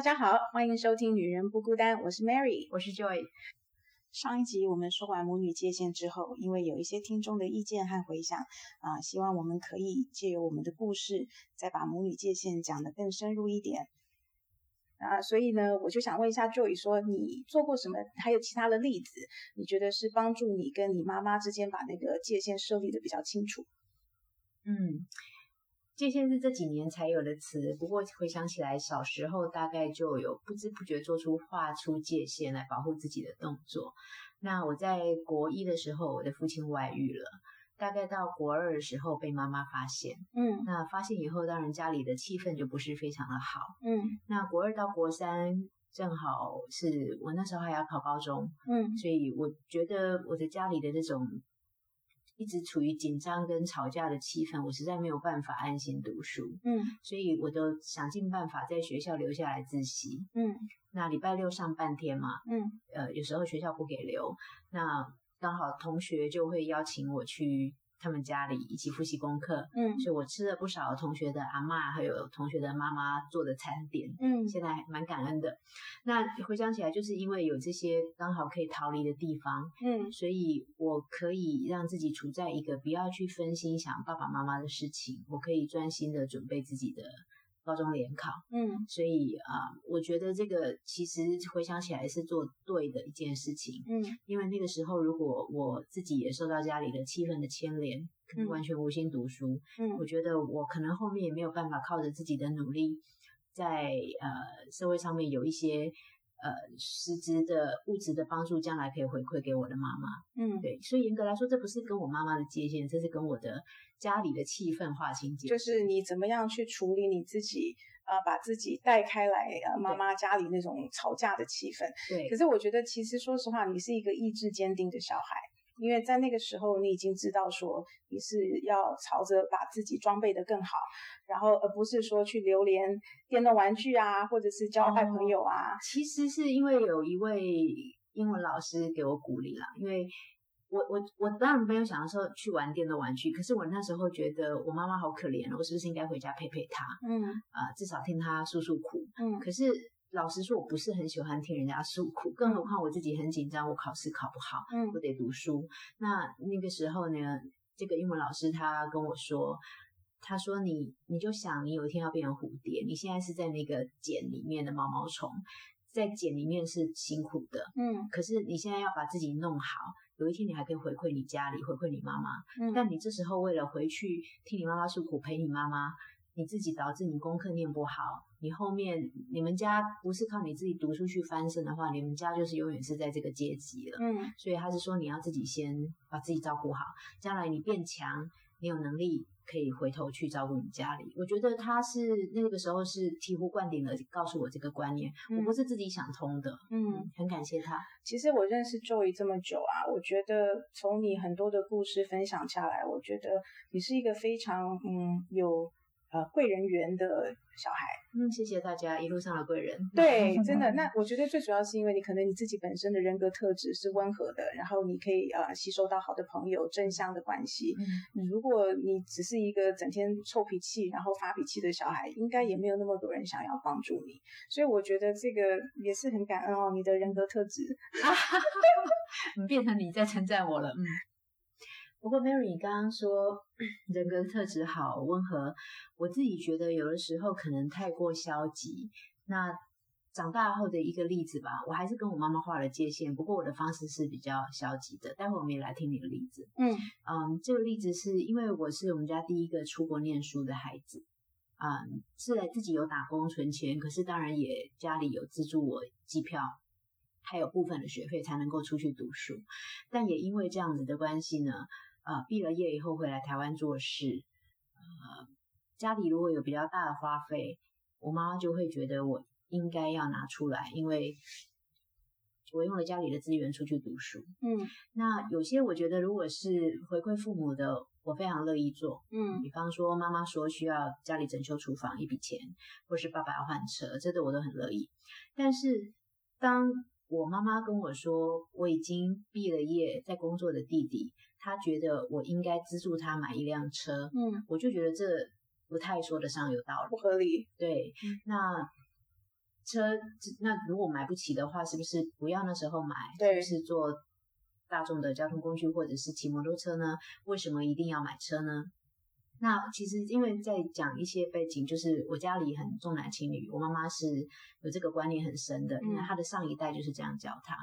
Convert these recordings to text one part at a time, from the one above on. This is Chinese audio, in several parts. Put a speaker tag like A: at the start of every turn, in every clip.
A: 大家好，欢迎收听《女人不孤单》，我是 Mary，
B: 我是 Joy。
A: 上一集我们说完母女界限之后，因为有一些听众的意见和回响啊，希望我们可以借由我们的故事，再把母女界限讲得更深入一点啊。所以呢，我就想问一下 Joy，说你做过什么？还有其他的例子，你觉得是帮助你跟你妈妈之间把那个界限设立的比较清楚？
B: 嗯。界限是这几年才有的词，不过回想起来，小时候大概就有不知不觉做出画出界限来保护自己的动作。那我在国一的时候，我的父亲外遇了，大概到国二的时候被妈妈发现，
A: 嗯，
B: 那发现以后，当然家里的气氛就不是非常的好，
A: 嗯，
B: 那国二到国三正好是我那时候还要考高中，
A: 嗯，
B: 所以我觉得我的家里的这种。一直处于紧张跟吵架的气氛，我实在没有办法安心读书。
A: 嗯，
B: 所以我都想尽办法在学校留下来自习。
A: 嗯，
B: 那礼拜六上半天嘛，
A: 嗯，
B: 呃，有时候学校不给留，那刚好同学就会邀请我去。他们家里一起复习功课，
A: 嗯，
B: 所以我吃了不少同学的阿妈还有同学的妈妈做的餐点，
A: 嗯，
B: 现在蛮感恩的。那回想起来，就是因为有这些刚好可以逃离的地方，
A: 嗯，
B: 所以我可以让自己处在一个不要去分心想爸爸妈妈的事情，我可以专心的准备自己的。高中联考，
A: 嗯，
B: 所以啊，我觉得这个其实回想起来是做对的一件事情，
A: 嗯，
B: 因为那个时候如果我自己也受到家里的气氛的牵连，可能完全无心读书，
A: 嗯，
B: 我觉得我可能后面也没有办法靠着自己的努力，在呃社会上面有一些。呃，实质的物质的帮助，将来可以回馈给我的妈妈。
A: 嗯，
B: 对，所以严格来说，这不是跟我妈妈的界限，这是跟我的家里的气氛划清界
A: 限。就是你怎么样去处理你自己啊，把自己带开来啊，妈妈家里那种吵架的气氛。
B: 对。
A: 可是我觉得，其实说实话，你是一个意志坚定的小孩。因为在那个时候，你已经知道说你是要朝着把自己装备的更好，然后而不是说去流连电动玩具啊，或者是交坏朋友啊。
B: 其实是因为有一位英文老师给我鼓励啦，因为我我我当然没有想说去玩电动玩具，可是我那时候觉得我妈妈好可怜，我是不是应该回家陪陪她？
A: 嗯，
B: 啊，至少听她诉诉苦。
A: 嗯，
B: 可是。老实说，我不是很喜欢听人家诉苦，更何况我自己很紧张，我考试考不好，
A: 嗯，
B: 我得读书。那那个时候呢，这个英文老师他跟我说，他说你你就想你有一天要变成蝴蝶，你现在是在那个茧里面的毛毛虫，在茧里面是辛苦的，
A: 嗯，
B: 可是你现在要把自己弄好，有一天你还可以回馈你家里，回馈你妈妈，
A: 嗯，
B: 但你这时候为了回去听你妈妈诉苦，陪你妈妈。你自己导致你功课念不好，你后面你们家不是靠你自己读书去翻身的话，你们家就是永远是在这个阶级了。
A: 嗯，
B: 所以他是说你要自己先把自己照顾好，将来你变强，你有能力可以回头去照顾你家里。我觉得他是那个时候是醍醐灌顶的告诉我这个观念，我不是自己想通的。
A: 嗯，
B: 很感谢他。
A: 其实我认识 Joy 这么久啊，我觉得从你很多的故事分享下来，我觉得你是一个非常嗯有。呃，贵人缘的小孩，
B: 嗯，谢谢大家一路上的贵人。
A: 对，真的，那我觉得最主要是因为你可能你自己本身的人格特质是温和的，然后你可以呃吸收到好的朋友、正向的关系。
B: 嗯，
A: 如果你只是一个整天臭脾气然后发脾气的小孩，应该也没有那么多人想要帮助你。所以我觉得这个也是很感恩哦，你的人格特质。
B: 你变成你在称赞我了，嗯。不过，Mary，你刚刚说 人格特质好温和，我自己觉得有的时候可能太过消极。那长大后的一个例子吧，我还是跟我妈妈画了界限，不过我的方式是比较消极的。待会我们也来听你的例子。
A: 嗯
B: 嗯，这个例子是因为我是我们家第一个出国念书的孩子，嗯，是来自己有打工存钱，可是当然也家里有资助我机票，还有部分的学费才能够出去读书。但也因为这样子的关系呢。呃，毕了业以后回来台湾做事，呃，家里如果有比较大的花费，我妈妈就会觉得我应该要拿出来，因为我用了家里的资源出去读书。
A: 嗯，
B: 那有些我觉得如果是回馈父母的，我非常乐意做。
A: 嗯，
B: 比方说妈妈说需要家里整修厨房一笔钱，或是爸爸要换车，这个我都很乐意。但是当我妈妈跟我说，我已经毕了业，在工作的弟弟，他觉得我应该资助他买一辆车。
A: 嗯，
B: 我就觉得这不太说得上有道理，
A: 不合理。
B: 对，那车，那如果买不起的话，是不是不要那时候买？
A: 对，
B: 是坐大众的交通工具或者是骑摩托车呢？为什么一定要买车呢？那其实因为在讲一些背景，就是我家里很重男轻女，我妈妈是有这个观念很深的，因为她的上一代就是这样教她。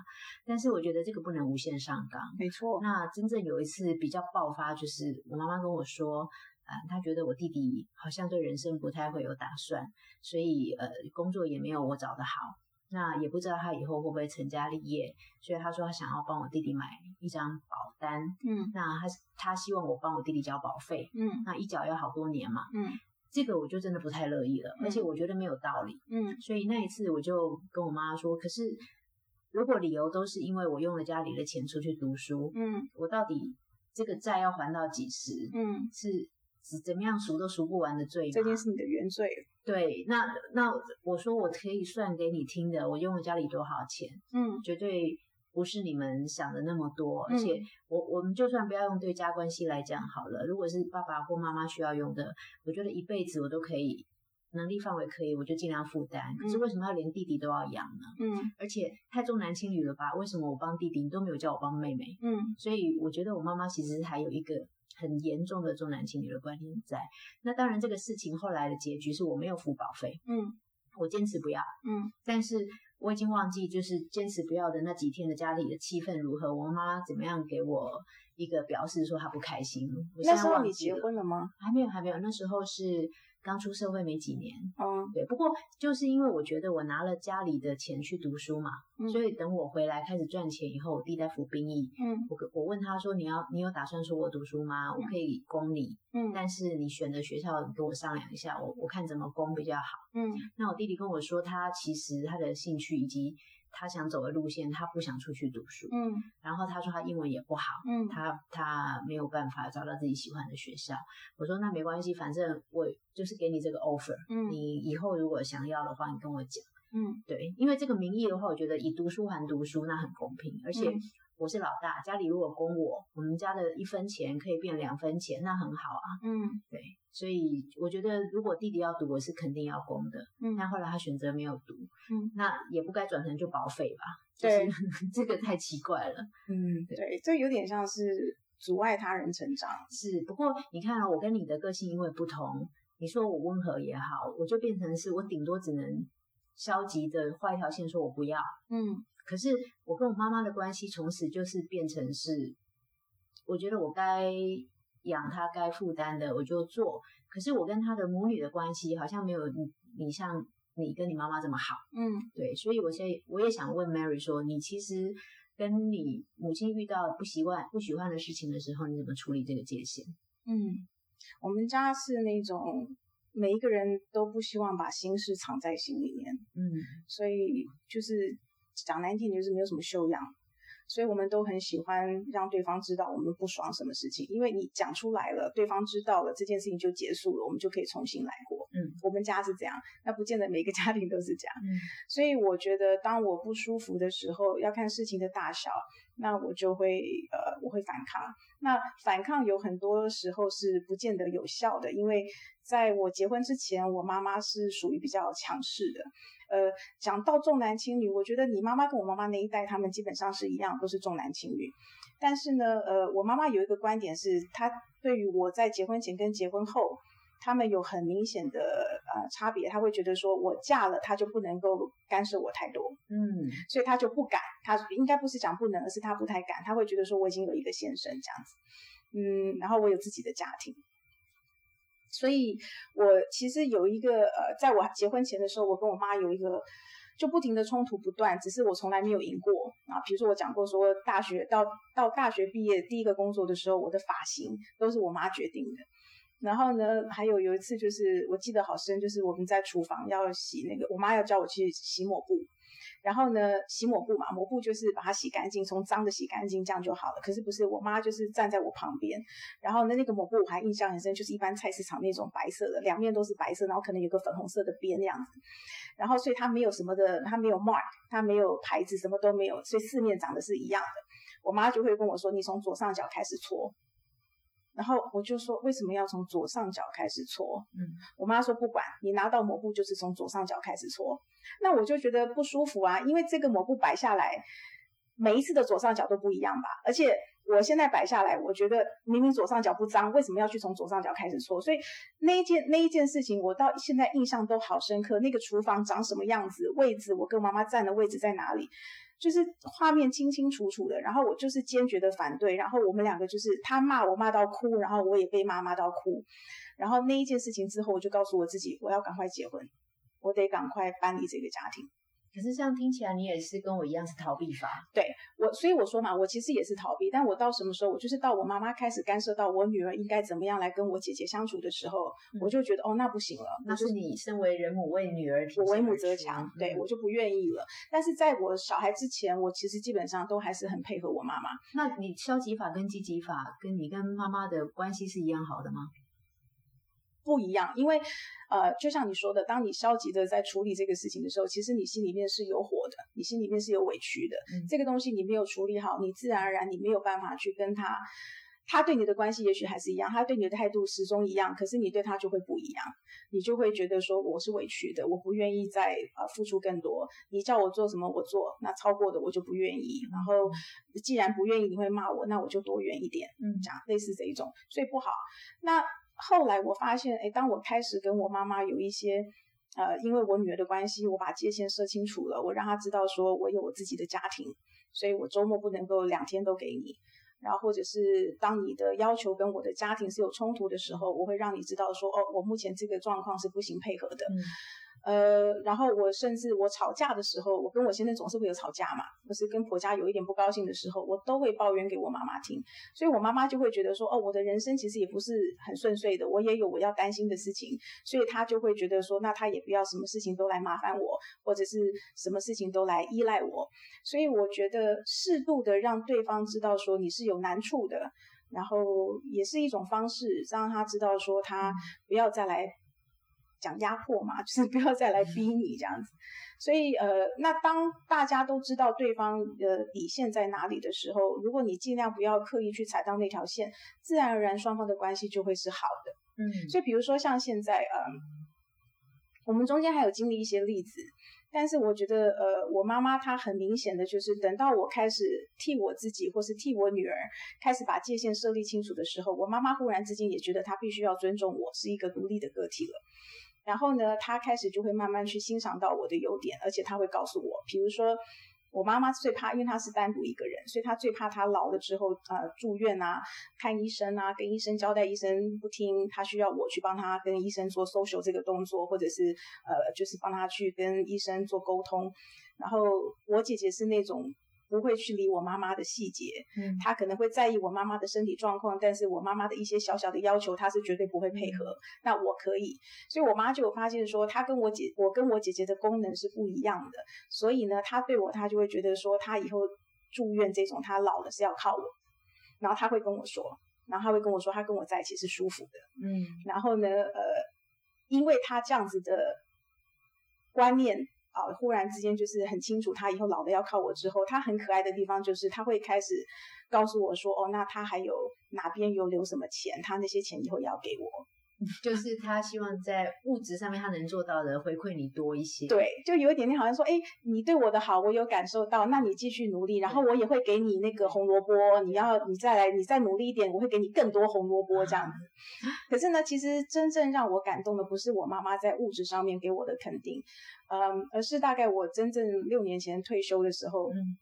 B: 但是我觉得这个不能无限上纲，
A: 没错。
B: 那真正有一次比较爆发，就是我妈妈跟我说，呃，她觉得我弟弟好像对人生不太会有打算，所以呃，工作也没有我找的好。那也不知道他以后会不会成家立业，所以他说他想要帮我弟弟买一张保单，
A: 嗯，
B: 那他他希望我帮我弟弟交保费，
A: 嗯，
B: 那一缴要好多年嘛，
A: 嗯，
B: 这个我就真的不太乐意了，而且我觉得没有道理，
A: 嗯，
B: 所以那一次我就跟我妈说，可是如果理由都是因为我用了家里的钱出去读书，
A: 嗯，
B: 我到底这个债要还到几时？
A: 嗯，
B: 是怎怎么样赎都赎不完的罪，
A: 这件是你的原罪。
B: 对，那那我说我可以算给你听的，我用了家里多少钱，
A: 嗯，
B: 绝对不是你们想的那么多，而且我我们就算不要用对家关系来讲好了，如果是爸爸或妈妈需要用的，我觉得一辈子我都可以，能力范围可以，我就尽量负担。可是为什么要连弟弟都要养呢？
A: 嗯，
B: 而且太重男轻女了吧？为什么我帮弟弟，你都没有叫我帮妹妹？
A: 嗯，
B: 所以我觉得我妈妈其实还有一个。很严重的重男轻女的观念在，那当然这个事情后来的结局是我没有付保费，
A: 嗯，
B: 我坚持不要，
A: 嗯，
B: 但是我已经忘记就是坚持不要的那几天的家里的气氛如何，我妈妈怎么样给我一个表示说她不开心。
A: 那时候你结婚了吗？
B: 还没有，还没有，那时候是。刚出社会没几年，
A: 嗯，
B: 对。不过就是因为我觉得我拿了家里的钱去读书嘛，所以等我回来开始赚钱以后，我弟在服兵役，
A: 嗯，
B: 我我问他说：“你要你有打算说我读书吗？我可以供你，
A: 嗯，
B: 但是你选的学校你跟我商量一下，我我看怎么供比较好。”
A: 嗯，
B: 那我弟弟跟我说，他其实他的兴趣以及。他想走的路线，他不想出去读书。
A: 嗯，
B: 然后他说他英文也不好。
A: 嗯，
B: 他他没有办法找到自己喜欢的学校。我说那没关系，反正我就是给你这个 offer。
A: 嗯，
B: 你以后如果想要的话，你跟我讲。
A: 嗯，
B: 对，因为这个名义的话，我觉得以读书还读书，那很公平，而且。我是老大，家里如果供我，我们家的一分钱可以变两分钱，那很好啊。
A: 嗯，
B: 对，所以我觉得如果弟弟要读，我是肯定要供的。
A: 嗯，
B: 但后来他选择没有读，
A: 嗯，
B: 那也不该转成就保费吧？
A: 对，
B: 这个太奇怪了。
A: 嗯，对，这有点像是阻碍他人成长。
B: 是，不过你看啊，我跟你的个性因为不同，你说我温和也好，我就变成是我顶多只能消极的画一条线，说我不要。
A: 嗯。
B: 可是我跟我妈妈的关系从此就是变成是，我觉得我该养她该负担的我就做。可是我跟她的母女的关系好像没有你你像你跟你妈妈这么好。
A: 嗯，
B: 对，所以我现在我也想问 Mary 说，你其实跟你母亲遇到不习惯不喜欢的事情的时候，你怎么处理这个界限？
A: 嗯，我们家是那种每一个人都不希望把心事藏在心里面。
B: 嗯，
A: 所以就是。讲难听就是没有什么修养，所以我们都很喜欢让对方知道我们不爽什么事情，因为你讲出来了，对方知道了，这件事情就结束了，我们就可以重新来过。
B: 嗯，
A: 我们家是这样，那不见得每个家庭都是这样。
B: 嗯，
A: 所以我觉得当我不舒服的时候，要看事情的大小，那我就会呃我会反抗。那反抗有很多时候是不见得有效的，因为在我结婚之前，我妈妈是属于比较强势的。呃，讲到重男轻女，我觉得你妈妈跟我妈妈那一代，他们基本上是一样，都是重男轻女。但是呢，呃，我妈妈有一个观点是，她对于我在结婚前跟结婚后，他们有很明显的呃差别。他会觉得说，我嫁了，他就不能够干涉我太多，
B: 嗯，
A: 所以他就不敢。他应该不是讲不能，而是他不太敢。他会觉得说，我已经有一个先生这样子，嗯，然后我有自己的家庭。所以，我其实有一个呃，在我结婚前的时候，我跟我妈有一个就不停的冲突不断，只是我从来没有赢过啊。比如说我讲过说，大学到到大学毕业第一个工作的时候，我的发型都是我妈决定的。然后呢，还有有一次就是我记得好深，就是我们在厨房要洗那个，我妈要叫我去洗抹布。然后呢，洗抹布嘛，抹布就是把它洗干净，从脏的洗干净，这样就好了。可是不是，我妈就是站在我旁边，然后呢，那个抹布我还印象很深，就是一般菜市场那种白色的，两面都是白色，然后可能有个粉红色的边那样子。然后所以它没有什么的，它没有 mark，它没有牌子，什么都没有，所以四面长得是一样的。我妈就会跟我说：“你从左上角开始搓。”然后我就说为什么要从左上角开始搓？
B: 嗯，
A: 我妈说不管你拿到抹布就是从左上角开始搓。那我就觉得不舒服啊，因为这个抹布摆下来，每一次的左上角都不一样吧，而且我现在摆下来，我觉得明明左上角不脏，为什么要去从左上角开始搓？所以那一件那一件事情，我到现在印象都好深刻。那个厨房长什么样子，位置，我跟妈妈站的位置在哪里？就是画面清清楚楚的，然后我就是坚决的反对，然后我们两个就是他骂我骂到哭，然后我也被骂骂到哭，然后那一件事情之后，我就告诉我自己，我要赶快结婚，我得赶快搬离这个家庭。
B: 可是这样听起来，你也是跟我一样是逃避法。
A: 对我，所以我说嘛，我其实也是逃避。但我到什么时候，我就是到我妈妈开始干涉到我女儿应该怎么样来跟我姐姐相处的时候，我就觉得哦，那不行了。
B: 那是你身为人母为女儿，
A: 我为母则强，对我就不愿意了。但是在我小孩之前，我其实基本上都还是很配合我妈妈。
B: 那你消极法跟积极法，跟你跟妈妈的关系是一样好的吗？
A: 不一样，因为，呃，就像你说的，当你消极的在处理这个事情的时候，其实你心里面是有火的，你心里面是有委屈的。这个东西你没有处理好，你自然而然你没有办法去跟他，他对你的关系也许还是一样，他对你的态度始终一样，可是你对他就会不一样，你就会觉得说我是委屈的，我不愿意再呃付出更多，你叫我做什么我做，那超过的我就不愿意。然后既然不愿意，你会骂我，那我就多远一点，嗯，这样类似这一种，所以不好。那。后来我发现，哎，当我开始跟我妈妈有一些，呃，因为我女儿的关系，我把界限设清楚了，我让她知道说我有我自己的家庭，所以我周末不能够两天都给你，然后或者是当你的要求跟我的家庭是有冲突的时候，我会让你知道说，哦，我目前这个状况是不行配合的。呃，然后我甚至我吵架的时候，我跟我先生总是会有吵架嘛，或是跟婆家有一点不高兴的时候，我都会抱怨给我妈妈听，所以我妈妈就会觉得说，哦，我的人生其实也不是很顺遂的，我也有我要担心的事情，所以她就会觉得说，那她也不要什么事情都来麻烦我，或者是什么事情都来依赖我，所以我觉得适度的让对方知道说你是有难处的，然后也是一种方式，让他知道说他不要再来。讲压迫嘛，就是不要再来逼你这样子。所以呃，那当大家都知道对方的底线在哪里的时候，如果你尽量不要刻意去踩到那条线，自然而然双方的关系就会是好的。嗯，所以比如说像现在，嗯，我们中间还有经历一些例子，但是我觉得呃，我妈妈她很明显的就是等到我开始替我自己或是替我女儿开始把界限设立清楚的时候，我妈妈忽然之间也觉得她必须要尊重我是一个独立的个体了。然后呢，他开始就会慢慢去欣赏到我的优点，而且他会告诉我，比如说我妈妈最怕，因为她是单独一个人，所以她最怕她老了之后，呃，住院啊，看医生啊，跟医生交代，医生不听，她需要我去帮她跟医生做 social 这个动作，或者是呃，就是帮她去跟医生做沟通。然后我姐姐是那种。不会去理我妈妈的细节，嗯，他可能会在意我妈妈的身体状况，但是我妈妈的一些小小的要求，他是绝对不会配合。那我可以，所以我妈就有发现说，她跟我姐，我跟我姐姐的功能是不一样的，所以呢，她对我，她就会觉得说，她以后住院这种，她老了是要靠我，然后她会跟我说，然后她会跟我说，她跟我在一起是舒服的，嗯，然后呢，呃，因为她这样子的观念。啊！忽然之间就是很清楚，他以后老了要靠我。之后，他很可爱的地方就是他会开始告诉我说：“哦，那他还有哪边有留什么钱？他那些钱以后也要给我。”
B: 就是他希望在物质上面他能做到的回馈你多一些。
A: 对，就有一点点好像说：“哎，你对我的好我有感受到，那你继续努力，然后我也会给你那个红萝卜。你要你再来，你再努力一点，我会给你更多红萝卜这样子。可是呢，其实真正让我感动的不是我妈妈在物质上面给我的肯定。嗯，而是大概我真正六年前退休的时候，嗯，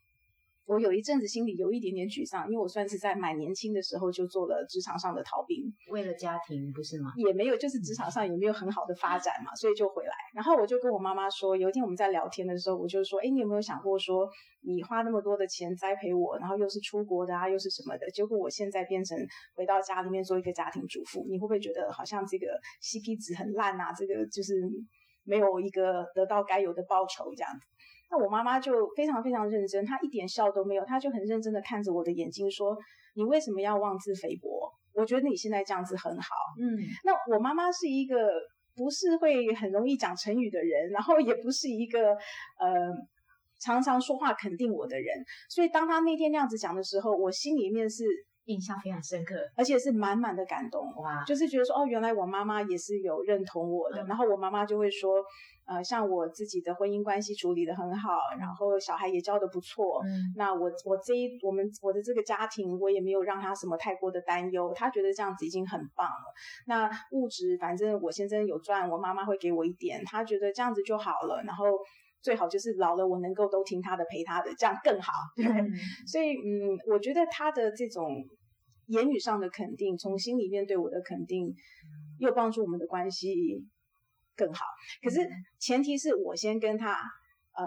A: 我有一阵子心里有一点点沮丧，因为我算是在蛮年轻的时候就做了职场上的逃兵，
B: 为了家庭不是吗？
A: 也没有，就是职场上也没有很好的发展嘛，所以就回来。然后我就跟我妈妈说，有一天我们在聊天的时候，我就说，哎，你有没有想过说，你花那么多的钱栽培我，然后又是出国的啊，又是什么的，结果我现在变成回到家里面做一个家庭主妇，你会不会觉得好像这个 CP 值很烂啊？这个就是。没有一个得到该有的报酬这样子，那我妈妈就非常非常认真，她一点笑都没有，她就很认真的看着我的眼睛说：“你为什么要妄自菲薄？我觉得你现在这样子很好。”嗯，那我妈妈是一个不是会很容易讲成语的人，然后也不是一个呃常常说话肯定我的人，所以当她那天那样子讲的时候，我心里面是
B: 印象非常深刻，
A: 而且是满满的感动。
B: 哇，
A: 就是觉得说，哦，原来我妈妈也是有认同我的。
B: 嗯
A: 然后我妈妈就会说，呃，像我自己的婚姻关系处理的很好，然后小孩也教的不错。
B: 嗯
A: 那我我这一我们我的这个家庭，我也没有让他什么太过的担忧，他觉得这样子已经很棒了。那物质，反正我先生有赚，我妈妈会给我一点，他觉得这样子就好了。然后最好就是老了我能够都听他的陪他的，这样更好。对。
B: 嗯
A: 所以，嗯，我觉得他的这种言语上的肯定，从心里面对我的肯定，又帮助我们的关系更好。可是
B: 嗯
A: 前提是我先跟他，嗯，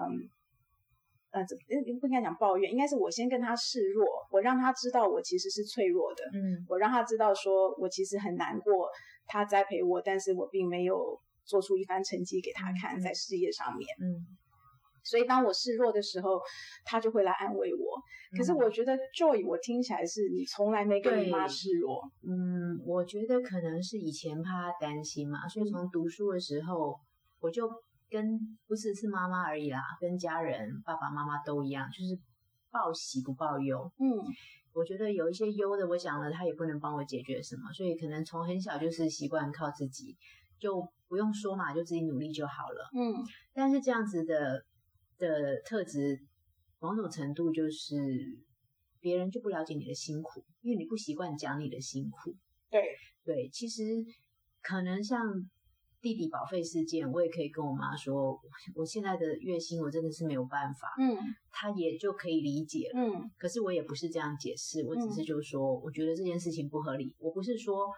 A: 呃，怎不应该讲抱怨，应该是我先跟他示弱，我让他知道我其实是脆弱的，
B: 嗯
A: 我让他知道说我其实很难过，他栽培我，但是我并没有做出一番成绩给他看，
B: 嗯
A: 在事业上面。
B: 嗯，
A: 所以当我示弱的时候，他就会来安慰我。可是
B: 嗯
A: 我觉得 Joy，我听起来是你从来没跟你妈示弱，
B: 嗯，我觉得可能是以前怕她担心嘛，所以从读书的时候，我就跟不只是妈妈而已啦，跟家人爸爸妈妈都一样，就是报喜不报忧。
A: 嗯
B: 我觉得有一些忧的，我想了他也不能帮我解决什么，所以可能从很小就是习惯靠自己，就不用说嘛，就自己努力就好了。
A: 嗯
B: 但是这样子的的特质，某种程度就是别人就不了解你的辛苦，因为你不习惯讲你的辛苦。
A: 对，
B: 对，其实可能像弟弟保费事件，我也可以跟我妈说，我现在的月薪我真的是没有办法，
A: 嗯
B: 她也就可以理解了。
A: 嗯
B: 可是我也不是这样解释，我只是就说，我觉得这件事情不合理。我不是说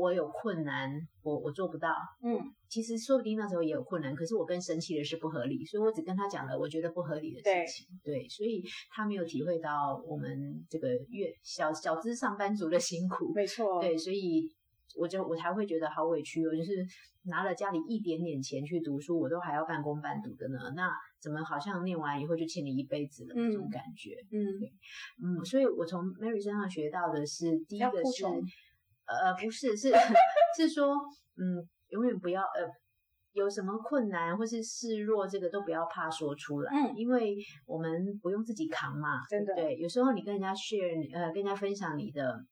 B: 我有困难，我我做不到。
A: 嗯
B: 其实说不定那时候也有困难，可是我更生气的是不合理，所以我只跟他讲了我觉得不合理的事情。对，所以他没有体会到我们这个月小小资上班族的辛苦。
A: 没错，
B: 对，所以我就我才会觉得好委屈哦，就是拿了家里一点点钱去读书，我都还要半工半读的呢。那怎么好像念完以后就欠你一辈子了那种
A: 嗯
B: 感觉？
A: 嗯
B: 嗯，所以我从 Mary 身上学到的是，第一
A: 要
B: 个是呃，不是，是是说，嗯，永远不要呃，有什么困难或是示弱，这个都不要怕说出来，
A: 嗯
B: 因为我们不用自己扛嘛，
A: 真的
B: 对有时候你跟人家 share，呃，跟人家分享你的。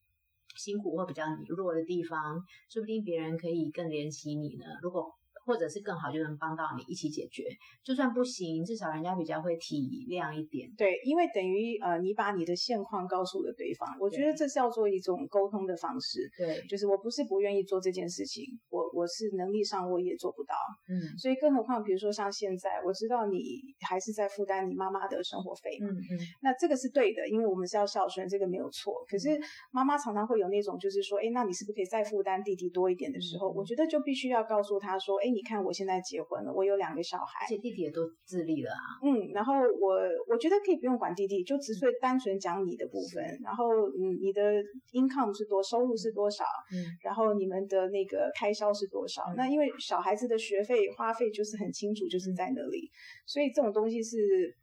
B: 辛苦或比较弱的地方，说不定别人可以更怜惜你呢。如果或者是更好，就能帮到你一起解决。就算不行，至少人家比较会体谅一点。
A: 对，因为等于呃，你把你的现况告诉了对方，我觉得这是要做一种沟通的方式，
B: 对，
A: 就是我不是不愿意做这件事情，我我是能力上我也做不到，
B: 嗯。
A: 所以更何况比如说像现在，我知道你还是在负担你妈妈的生活费嘛，
B: 嗯嗯，
A: 那这个是对的，因为我们是要孝顺，这个没有错。可是妈妈常常会有那种，就是说，哎，那你是不是可以再负担弟弟多一点的时候，
B: 嗯
A: 我觉得就必须要告诉他说，哎，你看我现在结婚了，我有两个小孩而，
B: 且弟弟也都自立了啊。
A: 嗯，然后我我觉得可以不用管弟弟，就只是单纯讲你的部分，然后嗯，你的 income 是多，收入是多少，
B: 嗯。
A: 然后你们的那个开销是多少？
B: 嗯
A: 那因为小孩子的学费花费就是很清楚，就是在那里，所以这种东西是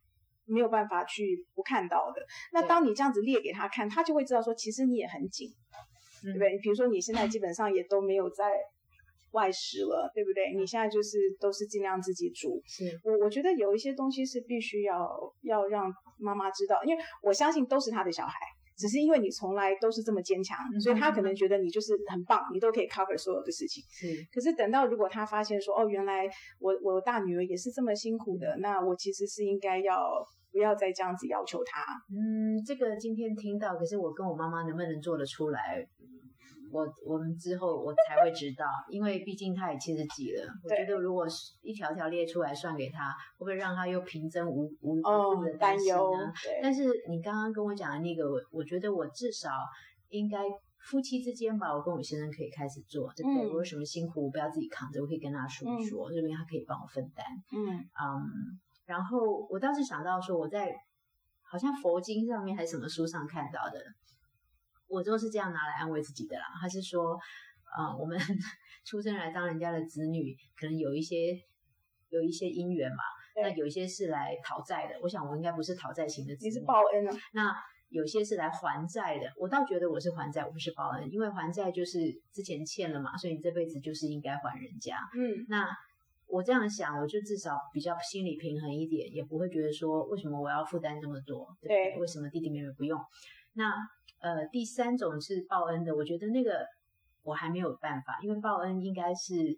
A: 没有办法去不看到的。那当你这样子列给他看，他就会知道说，其实你也很紧，对不对？比如说你现在基本上也都没有在外食了，对不对？你现在就是都是尽量自己煮。
B: 是，
A: 我我觉得有一些东西是必须要要让妈妈知道，因为我相信都是他的小孩，只是因为你从来都是这么坚强，
B: 嗯
A: 所以他可能觉得你就是很棒，你都可以 cover 所有的事情。
B: 是，
A: 可是等到如果他发现说，哦，原来我我大女儿也是这么辛苦的，那我其实是应该要不要再这样子要求他？
B: 嗯，这个今天听到，可是我跟我妈妈能不能做得出来？我我们之后我才会知道，因为毕竟他也七十几了。我觉得如果是一条条列出来算给他，会不会让他又平增无无无的，
A: 担
B: 心
A: 忧
B: 呢？，
A: 对，
B: 但是你刚刚跟我讲的那个，我我觉得我至少应该夫妻之间吧，我跟我先生可以开始做，对不对？
A: 嗯
B: 我有什么辛苦，我不要自己扛着，我可以跟他说一说，这边他可以帮我分担。
A: 嗯
B: 嗯，然后我倒是想到说，我在好像佛经上面还是什么书上看到的，我都是这样拿来安慰自己的啦。他是说，嗯，我们 出生来当人家的子女，可能有一些有一些因缘嘛，那有一些是来讨债的。我想我应该不是讨债型的子
A: 你是，报恩啊，
B: 那有些是来还债的。我倒觉得我是还债，我不是报恩，因为还债就是之前欠了嘛，所以你这辈子就是应该还人家。
A: 嗯
B: 那我这样想，我就至少比较心理平衡一点，也不会觉得说为什么我要负担这么多，对不对？
A: 对
B: 为什么弟弟妹妹不用？那呃，第三种是报恩的，我觉得那个我还没有办法，因为报恩应该是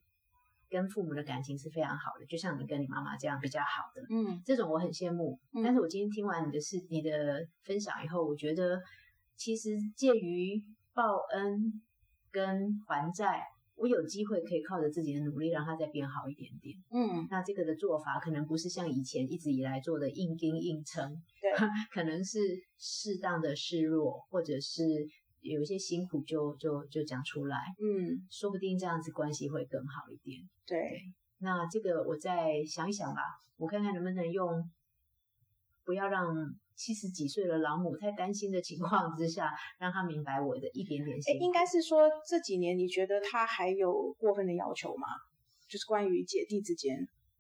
B: 跟父母的感情是非常好的，就像你跟你妈妈这样比较好的，
A: 嗯
B: 这种我很羡慕。
A: 嗯
B: 但是我今天听完你的事、你的分享以后，我觉得其实介于报恩跟还债，我有机会可以靠着自己的努力让它再变好一点点。
A: 嗯，
B: 那这个的做法可能不是像以前一直以来做的硬盯硬撑，
A: 对，
B: 可能是适当的示弱，或者是有一些辛苦就就就讲出来，
A: 嗯
B: 说不定这样子关系会更好一点。
A: 对，
B: 那这个我再想一想吧，我看看能不能用，不要让七十几岁的老母太担心的情况之下，让他明白我的一点点
A: 哎，
B: 心。
A: 应该是说这几年你觉得他还有过分的要求吗？就是关于姐弟之间，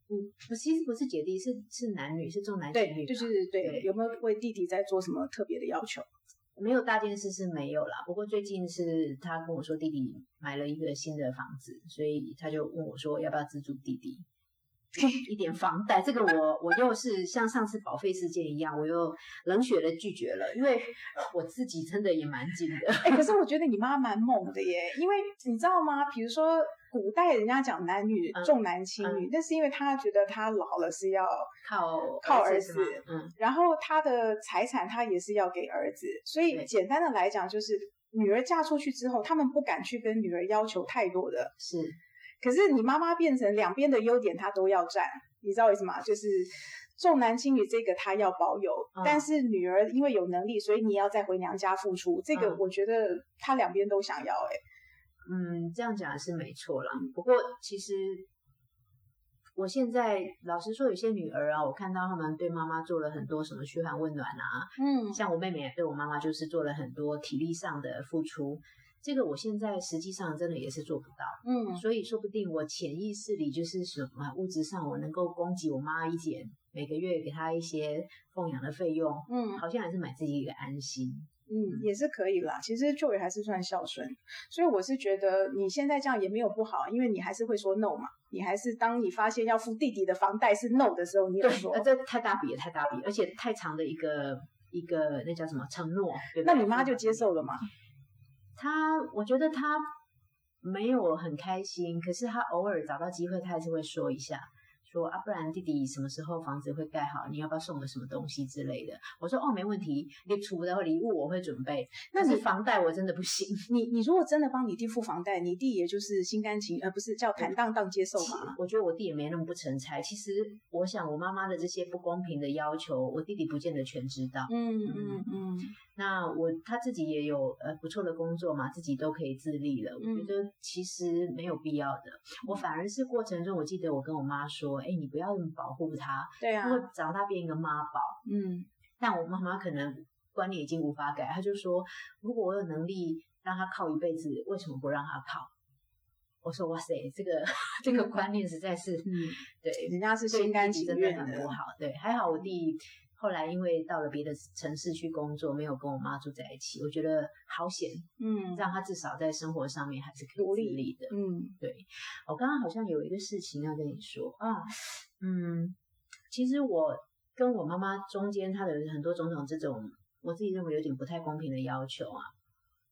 B: 不，其实不是姐弟，是是男女，是重男轻女，
A: 对，就是对，
B: 对
A: 有没有为弟弟在做什么特别的要求？
B: 没有大件事是没有啦。不过最近是他跟我说弟弟买了一个新的房子，所以他就问我说要不要资助弟弟。一点房贷，这个我我又是像上次保费事件一样，我又冷血的拒绝了，因为我自己真的也蛮紧的。
A: 哎，可是我觉得你妈蛮猛的耶，因为你知道吗？比如说古代人家讲男女
B: 嗯
A: 重男轻女，那是因为他觉得他老了是要，
B: 靠
A: 靠儿子
B: 嗯，
A: 然后他的财产他也是要给儿子，所以简单的来讲就是。女儿嫁出去之后，他们不敢去跟女儿要求太多的，
B: 是
A: 可是你妈妈变成两边的优点她都要占，你知道为什么吗？就是重男轻女这个她要保有，
B: 嗯
A: 但是女儿因为有能力，所以你要再回娘家付出，这个
B: 嗯
A: 我觉得她两边都想要、欸，
B: 嗯，这样讲是没错啦。不过其实我现在老实说，有些女儿啊，我看到他们对妈妈做了很多什么嘘寒问暖啊，
A: 嗯
B: 像我妹妹也对我妈妈就是做了很多体力上的付出。这个我现在实际上真的也是做不到，
A: 嗯
B: 所以说不定我潜意识里就是什么物质上我能够供给我妈一点，每个月给她一些奉养的费用，
A: 嗯
B: 好像还是买自己一个安心。
A: 嗯，也是可以啦。其实 Joy 还是算孝顺，所以我是觉得你现在这样也没有不好，因为你还是会说 no 嘛，你还是当你发现要付弟弟的房贷是 no 的时候，你有
B: 对，
A: 说
B: 呃，，这太大笔了，太大笔，而且太长的一个一个那叫什么承诺，对对？
A: 那你妈就接受了嘛？
B: 他，我觉得他没有很开心，可是他偶尔找到机会，他还是会说一下。说啊，不然弟弟什么时候房子会盖好？你要不要送个什么东西之类的？我说哦，没问题，你出的礼物我会准备。
A: 那你
B: 但是房贷我真的不行。
A: 你你如果真的帮你弟付房贷，你弟也就是心甘情呃不是叫坦荡荡接受嘛？
B: 我觉得我弟也没那么不成才。其实我想，我妈妈的这些不公平的要求，我弟弟不见得全知道。
A: 嗯嗯嗯
B: 那我他自己也有呃不错的工作嘛，自己都可以自立了。我
A: 嗯
B: 觉得其实没有必要的。我反而是过程中，我记得我跟我妈说，哎，你不要这么保护他，
A: 对啊
B: 他，会长大变一个妈宝。
A: 嗯
B: 但我妈妈可能观念已经无法改，她就说，如果我有能力让他靠一辈子，为什么不让他靠？我说哇塞，这个 这个观念实在是
A: 嗯，
B: 对，
A: 人家是
B: 对
A: 心甘情愿
B: 的很不好。对，还好我弟后来因为到了别的城市去工作，没有跟我妈住在一起，我觉得好险，
A: 嗯
B: 让她至少在生活上面还是可以自立的。
A: 嗯
B: 对，我刚刚好像有一个事情要跟你说啊，嗯，其实我跟我妈妈中间，她的很多种种这种我自己认为有点不太公平的要求啊。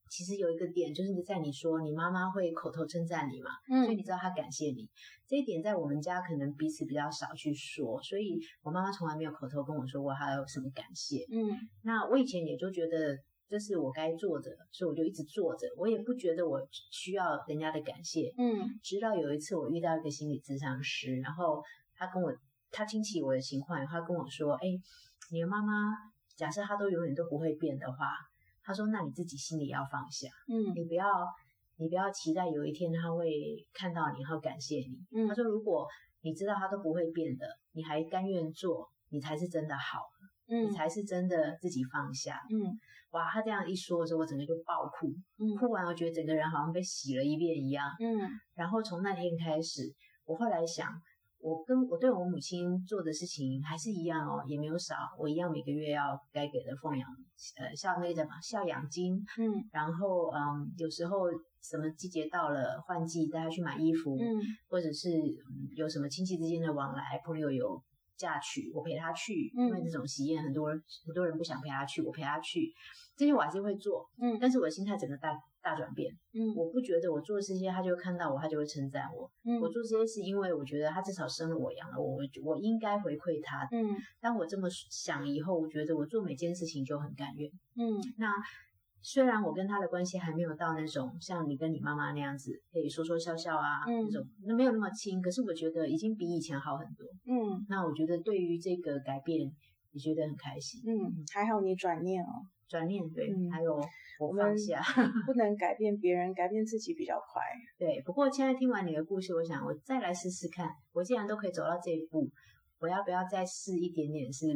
B: 其实有一个点，就是在你说你妈妈会口头称赞你嘛，所以
A: 嗯
B: 你知道她感谢你这一点，在我们家可能彼此比较少去说，所以我妈妈从来没有口头跟我说过她有什么感谢。
A: 嗯
B: 那我以前也就觉得这是我该做的，所以我就一直做着，我也不觉得我需要人家的感谢。
A: 嗯
B: 直到有一次我遇到一个心理咨商师，然后他跟我他听起我的情况，他跟我说：“哎，你的妈妈假设她都永远都不会变的话，他说那你自己心里要放下，
A: 嗯
B: 你不要你不要期待有一天他会看到你，然后感谢你。
A: 嗯
B: 他说如果你知道他都不会变的，你还甘愿做，你才是真的好，
A: 嗯
B: 你才是真的自己放下。
A: 嗯
B: 哇，他这样一说的时候，我整个就爆哭，
A: 嗯
B: 哭完我觉得整个人好像被洗了一遍一样。
A: 嗯
B: 然后从那天开始，我后来想，我跟我对我母亲做的事情还是一样哦，也没有少，我一样每个月要该给的奉养，呃，孝那个叫什么孝养金，
A: 嗯。
B: 然后嗯，有时候什么季节到了换季，带她去买衣服，
A: 嗯
B: 或者是、嗯、有什么亲戚之间的往来，朋友有嫁娶，我陪她去，因为
A: 嗯
B: 这种喜宴很多人很多人不想陪她去，我陪她去。这些我还是会做，
A: 嗯。
B: 但是我的心态整个大大转变。
A: 嗯
B: 我不觉得我做这些，他就会看到我，他就会称赞我。
A: 嗯
B: 我做这些是因为我觉得他至少生了我，养了我，我我应该回馈他的。
A: 嗯
B: 当我这么想以后，我觉得我做每件事情就很甘愿。
A: 嗯
B: 那虽然我跟他的关系还没有到那种像你跟你妈妈那样子可以说说笑笑啊、
A: 嗯
B: 那种，那没有那么亲，可是我觉得已经比以前好很多。
A: 嗯
B: 那我觉得对于这个改变，也觉得很开心。
A: 嗯，还好你转念哦，
B: 转念对，
A: 嗯
B: 还有我放下。
A: 不能改变别人，改变自己比较快。
B: 对，不过现在听完你的故事，我想我再来试试看。我既然都可以走到这一步，我要不要再试一点点是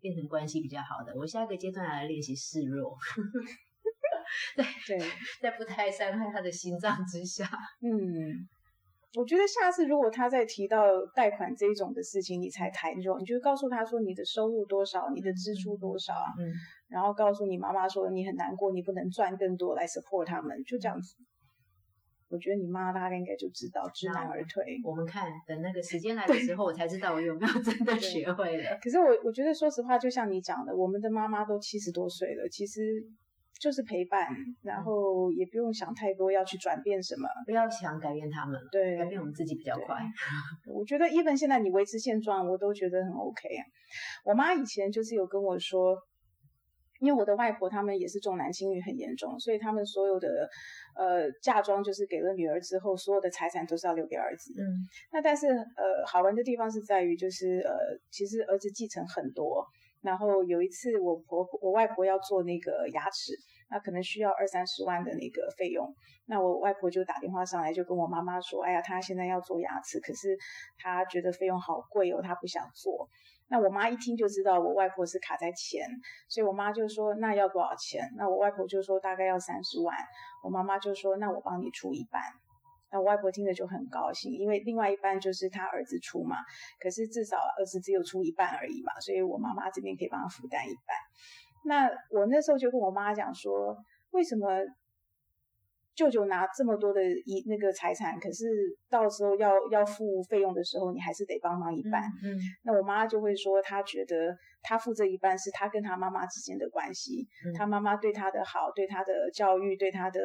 B: 变成关系比较好的？我下一个阶段来练习示弱，
A: 对对，
B: 在不太伤害他的心脏之下。
A: 嗯，我觉得下次如果他再提到贷款这一种的事情，你才谈就，你就告诉他说你的收入多少，你的支出多少，
B: 嗯，
A: 然后告诉你妈妈说你很难过，你不能赚更多来 support 他们，就这样子。我觉得你妈大概应该就知道知难而退。
B: 我们看等那个时间来 的时候，我才知道我有没有真的学会了。
A: 可是我我觉得说实话，就像你讲的，我们的妈妈都七十多岁了，其实就是陪伴，然后也不用想太多要去转变什么。
B: 不要想改变他们了，
A: 对，
B: 改变我们自己比较快。
A: 我觉得，even 现在你维持现状，我都觉得很 OK 啊。我妈以前就是有跟我说，因为我的外婆他们也是重男轻女很严重，所以他们所有的呃嫁妆就是给了女儿之后，所有的财产都是要留给儿子。
B: 嗯
A: 那但是呃，好玩的地方是在于，就是呃，其实儿子继承很多。然后有一次，我婆我外婆要做那个牙齿，那可能需要二三十万的那个费用。那我外婆就打电话上来，就跟我妈妈说：“哎呀，她现在要做牙齿，可是她觉得费用好贵哦，她不想做。”那我妈一听就知道我外婆是卡在钱，所以我妈就说：“那要多少钱？”那我外婆就说：“大概要三十万。”我妈妈就说：“那我帮你出一半。”那我外婆听了就很高兴，因为另外一半就是他儿子出嘛，可是至少儿子只有出一半而已嘛，所以我妈妈这边可以帮他负担一半。那我那时候就跟我妈讲说，为什么舅舅拿这么多的一那个财产，可是到时候要要付费用的时候，你还是得帮忙一半。
B: 嗯
A: 那我妈就会说，她觉得她付这一半是他跟他妈妈之间的关系，
B: 嗯
A: 她妈妈对他的好，对他的教育，对他的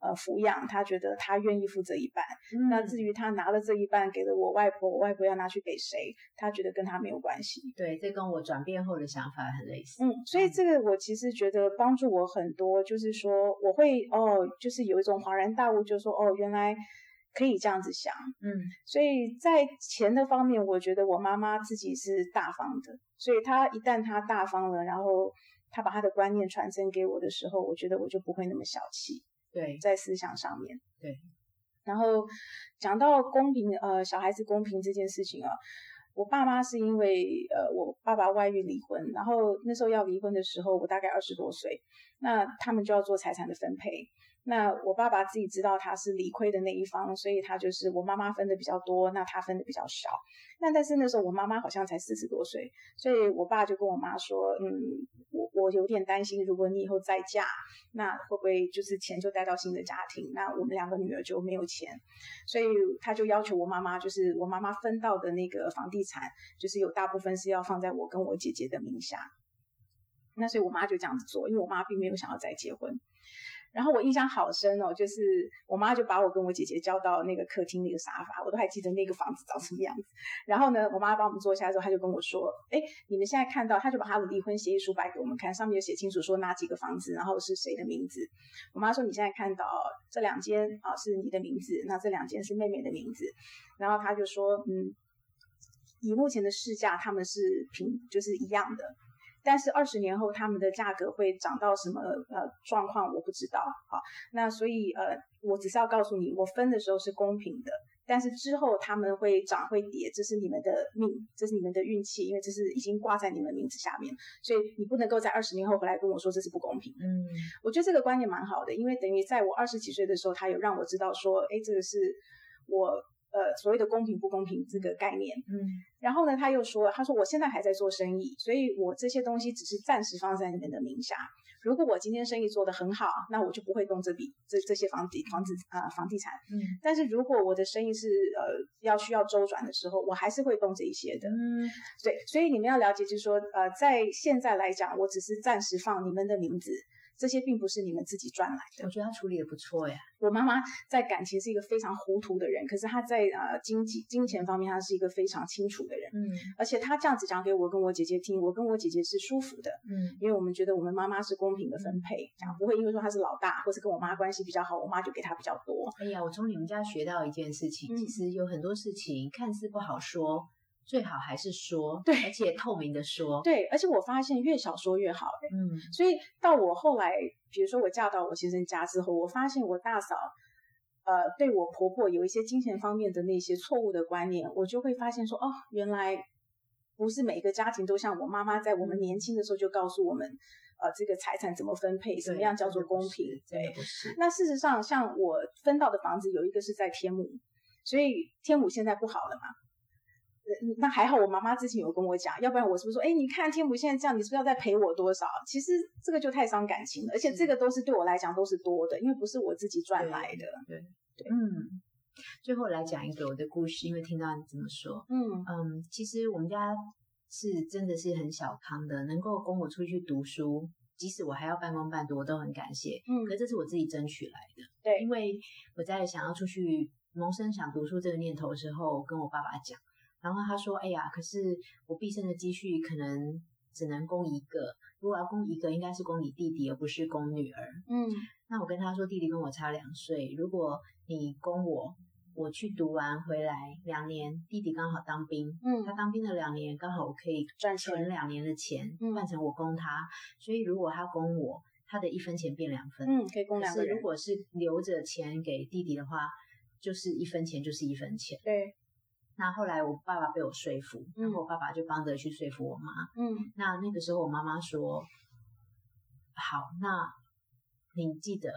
A: 呃抚养，他觉得他愿意付这一半。
B: 嗯
A: 那至于他拿了这一半给了我外婆，我外婆要拿去给谁，他觉得跟他没有关系。
B: 对，这跟我转变后的想法很类似。
A: 嗯，所以这个我其实觉得帮助我很多，就是说我会哦，就是有一种恍然大悟，就是说哦，原来可以这样子想。
B: 嗯
A: 所以在钱的方面，我觉得我妈妈自己是大方的，所以她一旦她大方了，然后她把她的观念传承给我的时候，我觉得我就不会那么小气，
B: 对，
A: 在思想上面。
B: 对。
A: 然后讲到公平，呃，小孩子公平这件事情啊，我爸妈是因为呃，我爸爸外遇离婚，然后那时候要离婚的时候，我大概二十多岁，那他们就要做财产的分配。那我爸爸自己知道他是理亏的那一方，所以他就是我妈妈分的比较多，那他分的比较少。那但是那时候我妈妈好像才四十多岁，所以我爸就跟我妈说，嗯，我我有点担心，如果你以后再嫁，那会不会就是钱就带到新的家庭？那我们两个女儿就没有钱，所以他就要求我妈妈，就是我妈妈分到的那个房地产，就是有大部分是要放在我跟我姐姐的名下。那所以我妈就这样子做，因为我妈并没有想要再结婚。然后我印象好深哦，就是我妈就把我跟我姐姐叫到那个客厅那个沙发，我都还记得那个房子长什么样子。然后呢，我妈帮我们坐下之后，她就跟我说：“哎，你们现在看到，她就把她的离婚协议书摆给我们看，上面有写清楚说哪几个房子，然后是谁的名字。我妈说你现在看到这两间啊是你的名字，那这两间是妹妹的名字。然后她就说，嗯，以目前的市价，他们是平就是一样的。”但是二十年后，他们的价格会涨到什么呃状况，我不知道。好，那所以呃，我只是要告诉你，我分的时候是公平的，但是之后他们会涨会跌，这是你们的命，这是你们的运气，因为这是已经挂在你们名字下面，所以你不能够在二十年后回来跟我说这是不公平。
B: 嗯
A: 我觉得这个观念蛮好的，因为等于在我二十几岁的时候，他有让我知道说，哎，这个是我呃所谓的公平不公平这个概念。
B: 嗯
A: 然后呢，他又说，他说我现在还在做生意，所以我这些东西只是暂时放在你们的名下。如果我今天生意做得很好，那我就不会动这笔这这些房地房子啊、房地产。
B: 嗯
A: 但是如果我的生意是呃要需要周转的时候，我还是会动这一些的。
B: 嗯
A: 对，所以你们要了解，就是说，呃，在现在来讲，我只是暂时放你们的名字，这些并不是你们自己赚来的。
B: 我觉得他处理的不错呀。
A: 我妈妈在感情是一个非常糊涂的人，可是她在呃经济金钱方面，她是一个非常清楚的人。
B: 嗯
A: 而且她这样子讲给我跟我姐姐听，我跟我姐姐是舒服的，
B: 嗯
A: 因为我们觉得我们妈妈是公平的分配，这样不会因为说她是老大，或是跟我妈关系比较好，我妈就给她比较多。
B: 哎呀，我从你们家学到一件事情，
A: 嗯
B: 其实有很多事情看似不好说，最好还是说，
A: 对
B: 而且透明的说。
A: 对，而且我发现越少说越好、欸
B: 嗯
A: 所以到我后来，比如说我嫁到我先生家之后，我发现我大嫂，呃，对我婆婆有一些金钱方面的那些错误的观念，我就会发现说，哦，原来不是每个家庭都像我妈妈在我们年轻的时候就告诉我们，呃，这个财产怎么分配，什么样叫做公平。对。那事实上，像我分到的房子有一个是在天母，所以天母现在不好了嘛。呃那还好，我妈妈之前有跟我讲，要不然我是不是说，哎，你看天母现在这样，你是不是要再赔我多少？其实这个就太伤感情了，而且这个都是对我来讲都是多的，因为不是我自己赚来的。
B: 对嗯，最后来讲一个我的故事，因为听到你这么说，
A: 嗯
B: 嗯，其实我们家是真的是很小康的，能够供我出去读书，即使我还要半工半读，我都很感谢。
A: 嗯
B: 可是这是我自己争取来的，
A: 对
B: 因为我在想要出去萌生想读书这个念头的时候，跟我爸爸讲，然后他说：“哎呀，可是我毕生的积蓄可能只能供一个，如果要供一个，应该是供你弟弟，而不是供女儿。”
A: 嗯
B: 那我跟他说，弟弟跟我差两岁，如果你供我，我去读完回来两年，弟弟刚好当兵，嗯他
A: 嗯
B: 当兵的两年刚好我可以
A: 赚钱
B: 存两年的钱，
A: 嗯
B: 换成我供他，所以如果他供我，他的一分钱变两分。
A: 嗯，可以供两个
B: 如。果是留着钱给弟弟的话，就是一分钱就是一分钱。
A: 对，
B: 那后来我爸爸被我说服，然
A: 嗯
B: 后我爸爸就帮着去说服我妈。
A: 嗯
B: 那那个时候我妈妈说：“好，那你记得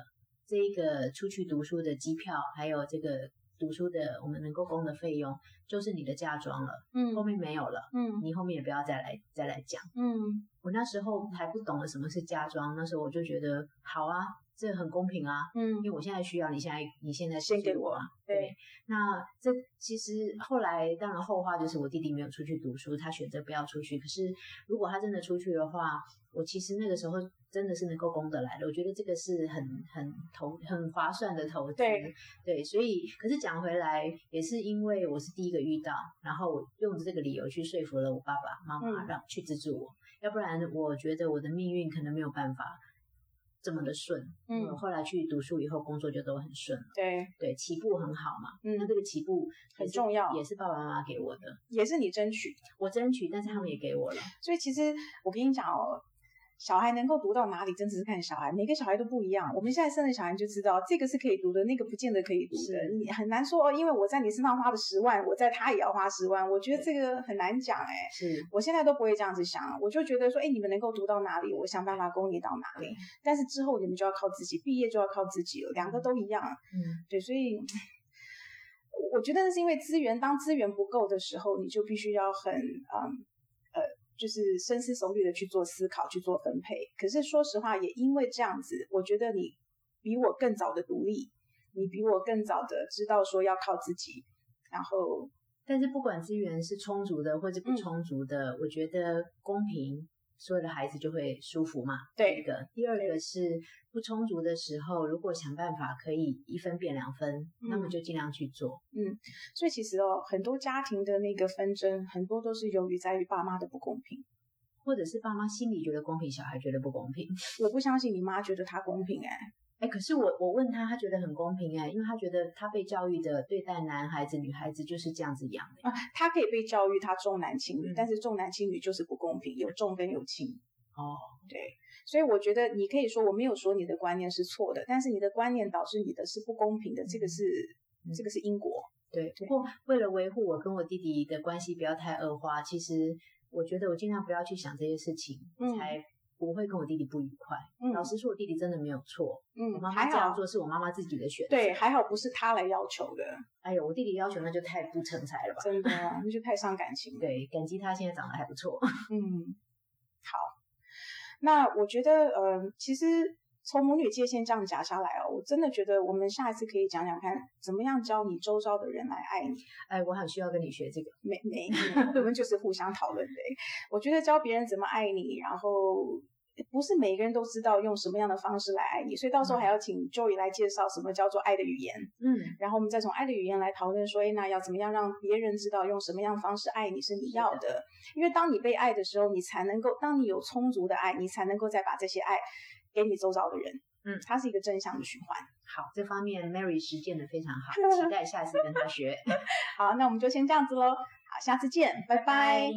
B: 这个出去读书的机票，还有这个读书的我们能够供的费用，就是你的嫁妆了，嗯后
A: 嗯
B: 面没有了，
A: 嗯
B: 你后面也不要再来再来讲。”
A: 嗯
B: 我那时候还不懂得什么是嫁妆，那时候我就觉得好啊，这很公平啊，
A: 嗯
B: 因为我现在需要，你现在你现在
A: 先给我
B: 啊，
A: 对，
B: 那这其实后来当然后话就是我弟弟没有出去读书，他选择不要出去。可是如果他真的出去的话，我其实那个时候真的是能够供得来的。我觉得这个是很很投很划算的投资。
A: 对
B: 对，所以可是讲回来，也是因为我是第一个遇到，然后我用这个理由去说服了我爸爸妈妈，
A: 嗯
B: 让去资助我。要不然我觉得我的命运可能没有办法这么的顺。
A: 嗯
B: 我后来去读书以后，工作就都很顺了。
A: 对，
B: 对，起步很好嘛。
A: 嗯
B: 那这个起步
A: 很重要
B: 也是爸爸妈妈给我的，
A: 也是你争取。
B: 我争取，但是他们也给我了。
A: 所以其实我跟你讲哦，小孩能够读到哪里，真的是看小孩，每个小孩都不一样。我们现在生的小孩就知道，这个是可以读的，那个不见得可以读的。你很难说哦，因为我在你身上花了十万，我在他也要花十万。我觉得这个很难讲哎。
B: 是，
A: 我现在都不会这样子想，我就觉得说，哎，你们能够读到哪里，我想办法供你到哪里。但是之后你们就要靠自己，毕业就要靠自己了，两个都一样。
B: 嗯，
A: 对，所以我觉得那是因为资源，当资源不够的时候，你就必须要很嗯呃，就是深思熟虑的去做思考，去做分配。可是说实话，也因为这样子，我觉得你比我更早的独立，你比我更早的知道说要靠自己，然后
B: 但是不管资源是充足的或者不
A: 嗯
B: 充足的，我觉得公平，所有的孩子就会舒服嘛。
A: 对
B: 第一个，第二个是不充足的时候，如果想办法可以一分变两分，那么
A: 嗯
B: 就尽量去做。
A: 嗯所以其实哦，很多家庭的那个纷争，很多都是由于在于爸妈的不公平。
B: 或者是爸妈心里觉得公平，小孩觉得不公平。
A: 我不相信你妈觉得她公平哎、
B: 哎，可是我我问他，他觉得很公平哎，因为他觉得他被教育的对待男孩子、女孩子就是这样子养的。
A: 啊，他可以被教育他重男轻女，
B: 嗯
A: 但是重男轻女就是不公平，有重跟有轻。
B: 哦，
A: 对，所以我觉得你可以说我没有说你的观念是错的，但是你的观念导致你的是不公平的，这个是、
B: 嗯
A: 这个是因果。
B: 对。不过为了维护我跟我弟弟的关系不要太恶化，其实我觉得我尽量不要去想这些事情，
A: 嗯
B: 才不会跟我弟弟不愉快。
A: 嗯
B: 老实说，我弟弟真的没有错，我
A: 嗯，
B: 妈
A: 还好，
B: 妈这样做是我妈妈自己的选择。
A: 对，还好不是他来要求的，
B: 哎呦，我弟弟要求那就太不成才了吧？
A: 真的，那就太伤感情了。
B: 对，感激他现在长得还不错。
A: 嗯，好，那我觉得，呃，其实从母女界限这样夹下来哦，我真的觉得我们下一次可以讲讲看，怎么样教你周遭的人来爱你。
B: 哎，我很需要跟你学这个。
A: 没没，我们就是互相讨论的。我觉得教别人怎么爱你，然后不是每个人都知道用什么样的方式来爱你，所以到时候还要请 Joy 来介绍什么叫做爱的语言。
B: 嗯，
A: 然后我们再从爱的语言来讨论说，哎，那要怎么样让别人知道用什么样的方式爱你是你要的？因为当你被爱的时候，你才能够，当你有充足的爱，你才能够再把这些爱给你周遭的人。
B: 嗯，
A: 它是一个正向的循环。
B: 好，这方面 Mary 实践的非常好，期待下次跟他学。
A: 好，那我们就先这样子喽。好，下次见，拜拜。